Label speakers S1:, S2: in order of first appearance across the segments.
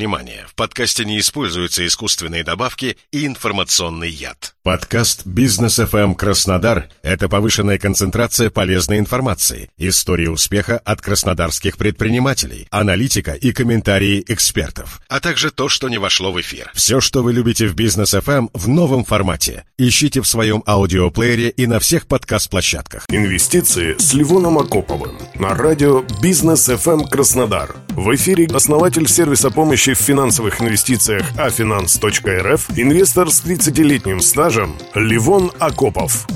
S1: внимание, в подкасте не используются искусственные добавки и информационный яд.
S2: Подкаст «Бизнес FM Краснодар» — это повышенная концентрация полезной информации, истории успеха от краснодарских предпринимателей, аналитика и комментарии экспертов,
S1: а также то, что не вошло в эфир.
S2: Все, что вы любите в «Бизнес FM» в новом формате. Ищите в своем аудиоплеере и на всех подкаст-площадках.
S3: Инвестиции с Ливоном Акоповым на радио «Бизнес FM Краснодар». В эфире основатель сервиса помощи в финансовых инвестициях afinance.rf, инвестор с 30-летним стажем Ливон Акопов.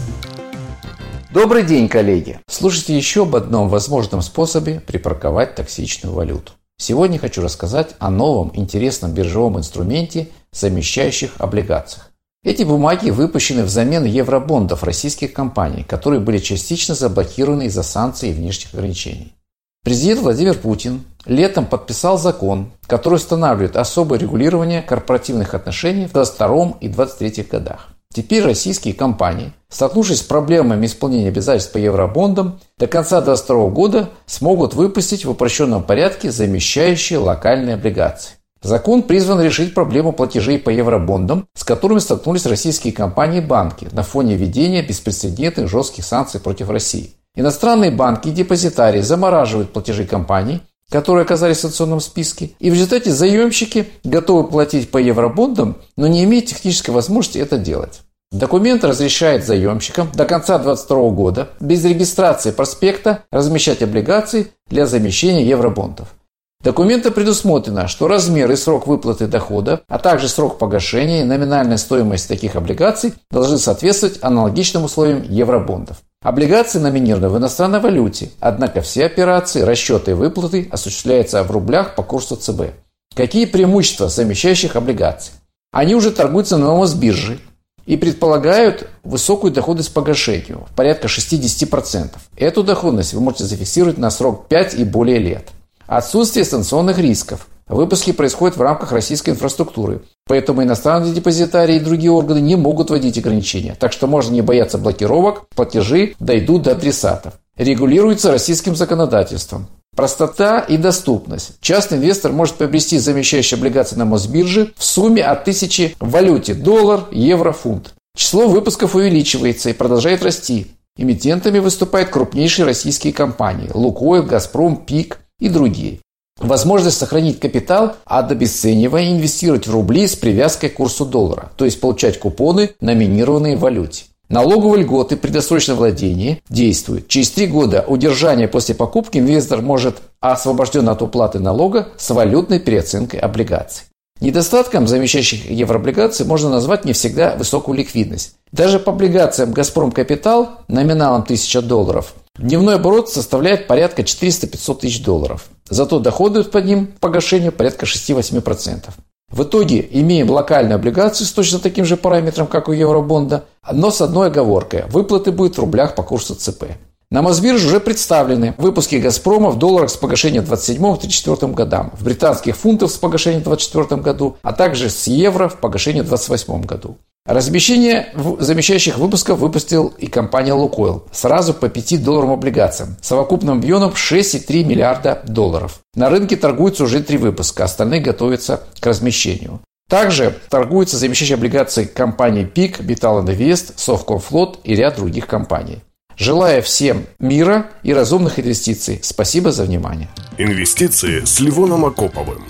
S4: Добрый день, коллеги! Слушайте еще об одном возможном способе припарковать токсичную валюту. Сегодня хочу рассказать о новом интересном биржевом инструменте замещающих облигациях. Эти бумаги выпущены взамен евробондов российских компаний, которые были частично заблокированы из-за санкций и внешних ограничений. Президент Владимир Путин летом подписал закон, который устанавливает особое регулирование корпоративных отношений в 2022 и 2023 годах. Теперь российские компании, столкнувшись с проблемами исполнения обязательств по евробондам, до конца 2022 года смогут выпустить в упрощенном порядке замещающие локальные облигации. Закон призван решить проблему платежей по евробондам, с которыми столкнулись российские компании и банки на фоне введения беспрецедентных жестких санкций против России. Иностранные банки и депозитарии замораживают платежи компаний, которые оказались в санкционном списке, и в результате заемщики готовы платить по евробондам, но не имеют технической возможности это делать. Документ разрешает заемщикам до конца 2022 года без регистрации проспекта размещать облигации для замещения евробондов. Документом предусмотрено, что размер и срок выплаты дохода, а также срок погашения и номинальная стоимость таких облигаций должны соответствовать аналогичным условиям евробондов. Облигации номинированы в иностранной валюте, однако все операции, расчеты и выплаты осуществляются в рублях по курсу ЦБ. Какие преимущества замещающих облигаций? Они уже торгуются на Мосбирже и предполагают высокую доходность погашению, порядка 60%. Эту доходность вы можете зафиксировать на срок 5 и более лет. Отсутствие санкционных рисков. Выпуски происходят в рамках российской инфраструктуры, поэтому иностранные депозитарии и другие органы не могут вводить ограничения, так что можно не бояться блокировок, платежи дойдут до адресатов. Регулируется российским законодательством. Простота и доступность. Частный инвестор может приобрести замещающие облигации на Мосбирже в сумме от 1000 в валюте доллар, евро, фунт. Число выпусков увеличивается и продолжает расти. Эмитентами выступают крупнейшие российские компании – Лукойл, Газпром, ПИК, и другие. Возможность сохранить капитал от обесценивания и инвестировать в рубли с привязкой к курсу доллара, то есть получать купоны, номинированные в валюте. Налоговые льготы при досрочном владении действуют. Через три года удержания после покупки инвестор может освобожден от уплаты налога с валютной переоценкой облигаций. Недостатком замещающих еврооблигаций можно назвать не всегда высокую ликвидность. Даже по облигациям «Газпром Капитал» номиналом 1000 долларов Дневной оборот составляет порядка 400-500 тысяч долларов. Зато доходы по ним погашению порядка 6-8%. В итоге имеем локальную облигацию с точно таким же параметром, как у евробонда, но с одной оговоркой. Выплаты будут в рублях по курсу ЦП. На Мосбирже уже представлены выпуски «Газпрома» в долларах с погашением в 2027-2034 годам, в британских фунтах с погашением в 2024 году, а также с евро в погашении в 2028 году. Размещение замещающих выпусков выпустил и компания «Лукойл» сразу по 5 долларам облигациям, совокупным объемом 6,3 миллиарда долларов. На рынке торгуются уже три выпуска, остальные готовятся к размещению. Также торгуются замещающие облигации компаний ПИК, Metal Invest, Совкомфлот и ряд других компаний. Желаю всем мира и разумных инвестиций. Спасибо за внимание.
S3: Инвестиции с Ливоном Акоповым.